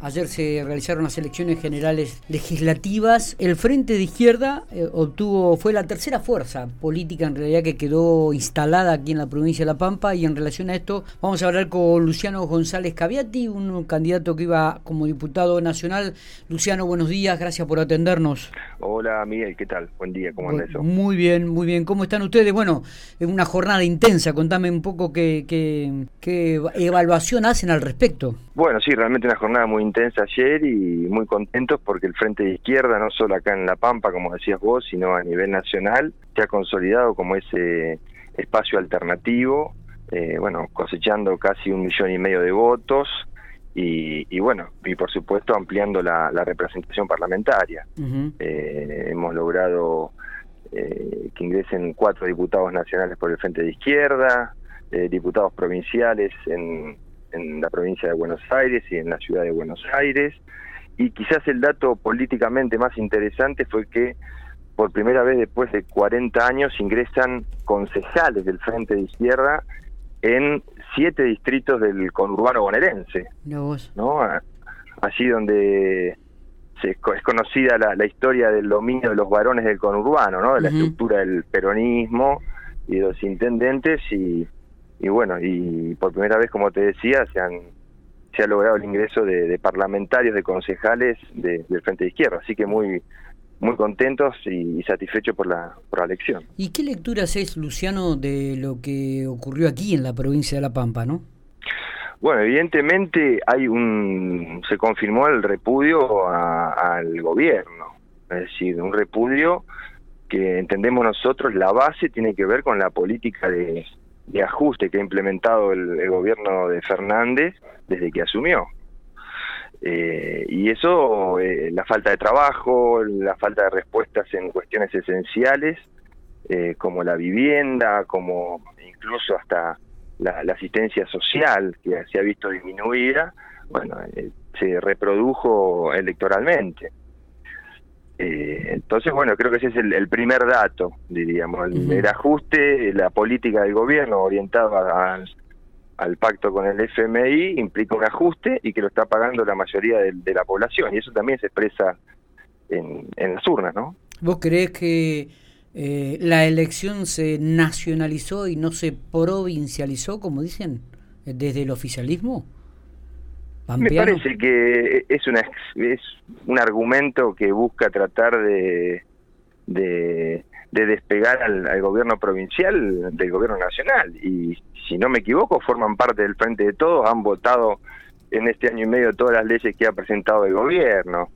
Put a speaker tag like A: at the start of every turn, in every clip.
A: Ayer se realizaron las elecciones generales legislativas. El Frente de Izquierda eh, obtuvo, fue la tercera fuerza política en realidad que quedó instalada aquí en la provincia de La Pampa y en relación a esto vamos a hablar con Luciano González Caviati, un candidato que iba como diputado nacional. Luciano, buenos días, gracias por atendernos.
B: Hola Miguel, ¿qué tal? Buen día, ¿cómo anda eso?
A: Muy bien, muy bien. ¿Cómo están ustedes? Bueno, es una jornada intensa, contame un poco qué, qué, qué evaluación hacen al respecto.
B: Bueno, sí, realmente una jornada muy intensa ayer y muy contentos porque el Frente de Izquierda, no solo acá en La Pampa, como decías vos, sino a nivel nacional, se ha consolidado como ese espacio alternativo, eh, bueno, cosechando casi un millón y medio de votos y, bueno, y por supuesto ampliando la, representación parlamentaria. Eh, hemos logrado eh, que ingresen cuatro diputados nacionales por el Frente de Izquierda, diputados provinciales en en la provincia de Buenos Aires y en la ciudad de Buenos Aires. Y quizás el dato políticamente más interesante fue que por primera vez después de 40 años ingresan concejales del Frente de Izquierda en siete distritos del conurbano bonaerense. ¿no? Allí donde se, es conocida la, historia del dominio de los varones del conurbano, ¿no? de la estructura del peronismo y de los intendentes y, y bueno, y por primera vez, como te decía, se han se ha logrado el ingreso de, parlamentarios, de concejales del Frente de Izquierda, así que muy muy contentos y, satisfechos por la, por la elección.
A: ¿Y qué lecturas es, Luciano, de lo que ocurrió aquí en la provincia de La Pampa, no?
B: Bueno, evidentemente hay un se confirmó el repudio al gobierno, es decir, un repudio que entendemos nosotros la base tiene que ver con la política de, de ajuste que ha implementado el, gobierno de Fernández desde que asumió. Eh, y eso, eh, la falta de trabajo, la falta de respuestas en cuestiones esenciales, eh, como la vivienda, como incluso hasta la, la, asistencia social, que se ha visto disminuida, bueno, se reprodujo electoralmente. Eh, entonces, bueno, creo que ese es el, primer dato, diríamos, el, ajuste, la política del gobierno orientada al, pacto con el FMI implica un ajuste y que lo está pagando la mayoría de, la población, y eso también se expresa en, las urnas, ¿no?
A: ¿Vos creés que eh, la elección se nacionalizó y no se provincializó, como dicen, desde el oficialismo?
B: Me parece que es, una, es un argumento que busca tratar de, de, despegar al, gobierno provincial del gobierno nacional. Y si no me equivoco, forman parte del Frente de Todos, han votado en este año y medio todas las leyes que ha presentado el gobierno.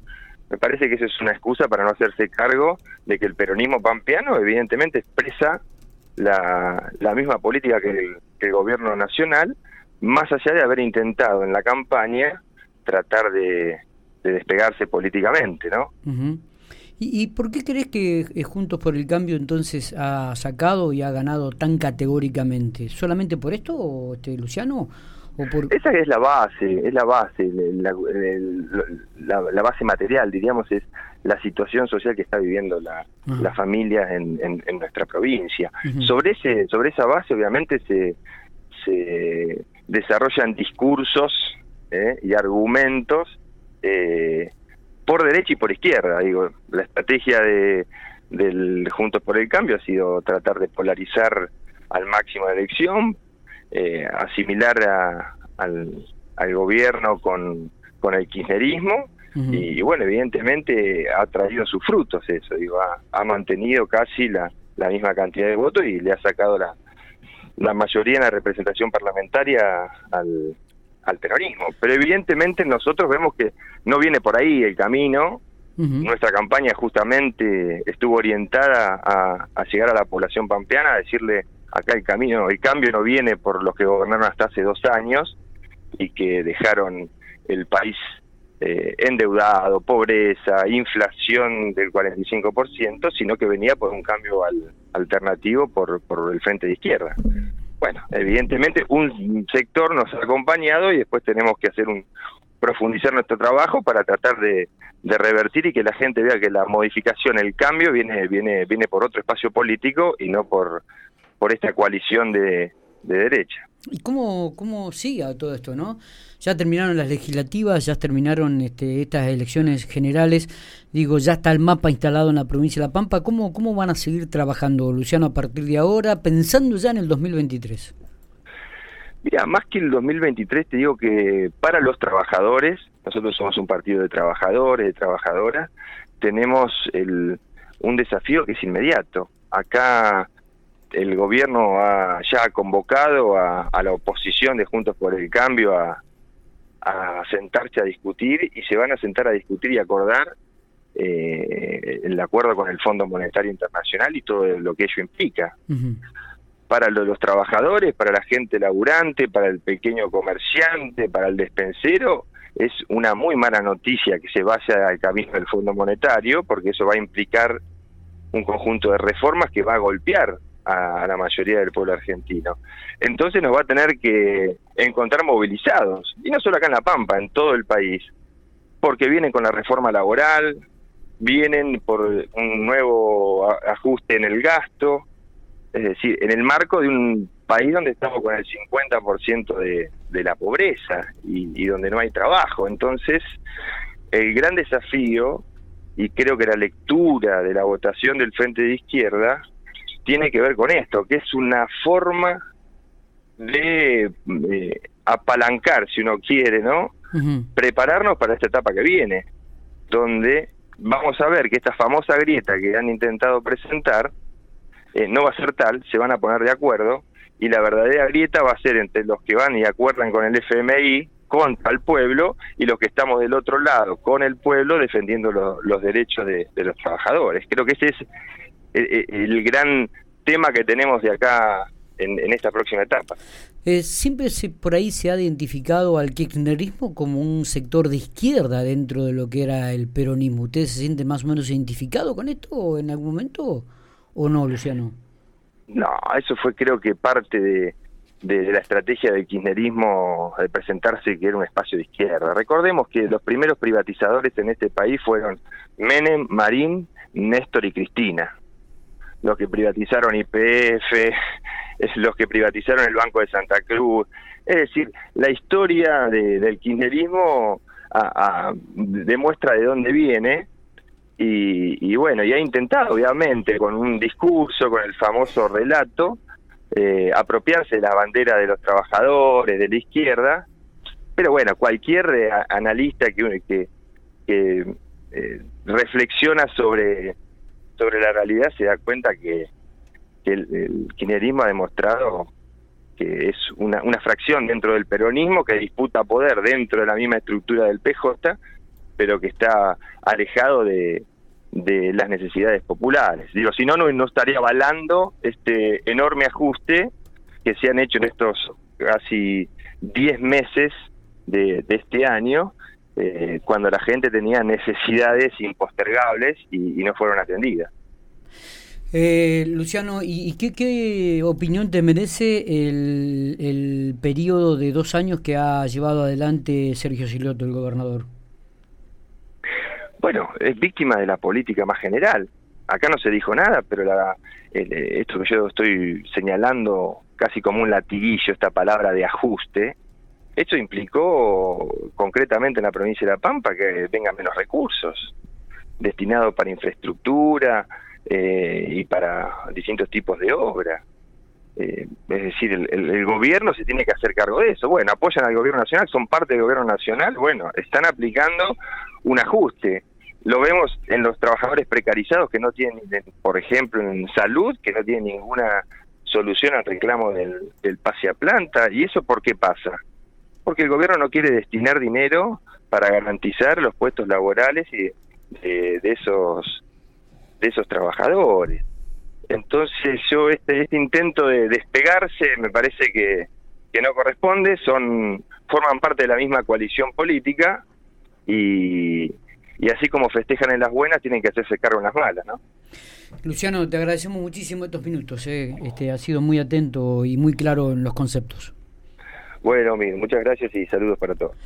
B: Me parece que eso es una excusa para no hacerse cargo de que el peronismo pampeano evidentemente expresa la, la misma política que el gobierno nacional más allá de haber intentado en la campaña tratar de, despegarse políticamente, ¿no?
A: ¿Y, por qué crees que eh, Juntos por el Cambio entonces ha sacado y ha ganado tan categóricamente? ¿Solamente por esto, este, Luciano?
B: ¿O por... Esa es la base, es la base, la, la, base material, diríamos, es la situación social que está viviendo la, la familia en, en, nuestra provincia. Sobre ese sobre esa base, obviamente, se, se desarrollan discursos eh, y argumentos eh, por derecha y por izquierda. Digo, la estrategia de, del Juntos por el Cambio ha sido tratar de polarizar al máximo la elección, eh, asimilar al, al, gobierno con, con el kirchnerismo. y, bueno, evidentemente ha traído sus frutos eso, digo, ha, mantenido casi la, la misma cantidad de votos y le ha sacado la, la mayoría en la representación parlamentaria al, al peronismo. Pero evidentemente nosotros vemos que no viene por ahí el camino. Nuestra campaña justamente estuvo orientada a, llegar a la población pampeana, a decirle acá el camino, el cambio no viene por los que gobernaron hasta hace dos años y que dejaron el país eh, endeudado, pobreza, inflación del 45%, sino que venía por un cambio alternativo por, por el frente de izquierda. Bueno, evidentemente un sector nos ha acompañado y después tenemos que hacer un profundizar nuestro trabajo para tratar de, de revertir y que la gente vea que la modificación, el cambio viene viene viene por otro espacio político y no por por esta coalición de, de derecha.
A: ¿Y cómo, cómo sigue todo esto, no? Ya terminaron las legislativas, ya terminaron este, estas elecciones generales, digo, ya está el mapa instalado en la provincia de La Pampa. ¿Cómo, cómo van a seguir trabajando, Luciano, a partir de ahora, pensando ya en el 2023?
B: Mira, más que el 2023, te digo que para los trabajadores, nosotros somos un partido de trabajadores, de trabajadoras, tenemos el, un desafío que es inmediato. Acá el gobierno ha, ya ha convocado a, la oposición de Juntos por el Cambio a, sentarse a discutir y se van a sentar a discutir y acordar eh, el acuerdo con el Fondo Monetario Internacional y todo lo que ello implica. Para los, trabajadores, para la gente laburante, para el pequeño comerciante, para el despensero, es una muy mala noticia que se vaya al camino del Fondo Monetario, porque eso va a implicar un conjunto de reformas que va a golpear a, la mayoría del pueblo argentino. Entonces nos va a tener que encontrar movilizados, y no solo acá en La Pampa, en todo el país, porque vienen con la reforma laboral, vienen por un nuevo ajuste en el gasto, es decir, en el marco de un país donde estamos con el 50% de, de la pobreza y, y donde no hay trabajo. Entonces, el gran desafío, y creo que la lectura de la votación del Frente de Izquierda, tiene que ver con esto, que es una forma de apalancar, si uno quiere, ¿no? Prepararnos para esta etapa que viene, donde vamos a ver que esta famosa grieta que han intentado presentar eh, no va a ser tal, se van a poner de acuerdo y la verdadera grieta va a ser entre los que van y acuerdan con el FMI contra el pueblo y los que estamos del otro lado con el pueblo defendiendo los derechos de, de, los trabajadores. Creo que ese es el, gran tema que tenemos de acá en, esta próxima etapa.
A: Eh, siempre se, por ahí se ha identificado al kirchnerismo como un sector de izquierda dentro de lo que era el peronismo. ¿Usted se siente más o menos identificado con esto en algún momento o no, Luciano?
B: No, eso fue creo que parte de, de, la estrategia del kirchnerismo de presentarse que era un espacio de izquierda. Recordemos que los primeros privatizadores en este país fueron Menem, Marín, Néstor y Cristina los que privatizaron IPF, es los que privatizaron el Banco de Santa Cruz. Es decir, la historia del kirchnerismo demuestra de dónde viene y, bueno, y ha intentado, obviamente, con un discurso, con el famoso relato, eh, apropiarse de la bandera de los trabajadores, de la izquierda, pero bueno, cualquier eh, analista que, que, que eh, reflexiona sobre sobre la realidad se da cuenta que, el, kirchnerismo ha demostrado que es una, una fracción dentro del peronismo que disputa poder dentro de la misma estructura del PJ, pero que está alejado de, de las necesidades populares. Digo, si no, no, estaría avalando este enorme ajuste que se han hecho en estos casi 10 meses de este año eh, cuando la gente tenía necesidades impostergables y, no fueron atendidas.
A: Eh, Luciano, ¿y, qué, opinión te merece el, el periodo de dos años que ha llevado adelante Sergio Siloto, el gobernador?
B: Bueno, es víctima de la política más general. Acá no se dijo nada, pero la, esto que yo estoy señalando casi como un latiguillo, esta palabra de ajuste, esto implicó concretamente en la provincia de La Pampa que tengan menos recursos destinados para infraestructura eh, y para distintos tipos de obra. Eh, es decir, el, gobierno se tiene que hacer cargo de eso. Bueno, apoyan al gobierno nacional, son parte del gobierno nacional, bueno, están aplicando un ajuste. Lo vemos en los trabajadores precarizados que no tienen, por ejemplo, en salud, que no tienen ninguna solución al reclamo del, del pase a planta. ¿Y eso por qué pasa? Porque el gobierno no quiere destinar dinero para garantizar los puestos laborales y de, esos de esos trabajadores. Entonces yo este, este intento de despegarse me parece que, que no corresponde, son forman parte de la misma coalición política y, y así como festejan en las buenas tienen que hacerse cargo en las malas, ¿no?
A: Luciano, te agradecemos muchísimo estos minutos, ¿eh? este, ha sido muy atento y muy claro en los conceptos.
B: Bueno, muchas gracias y saludos para todos.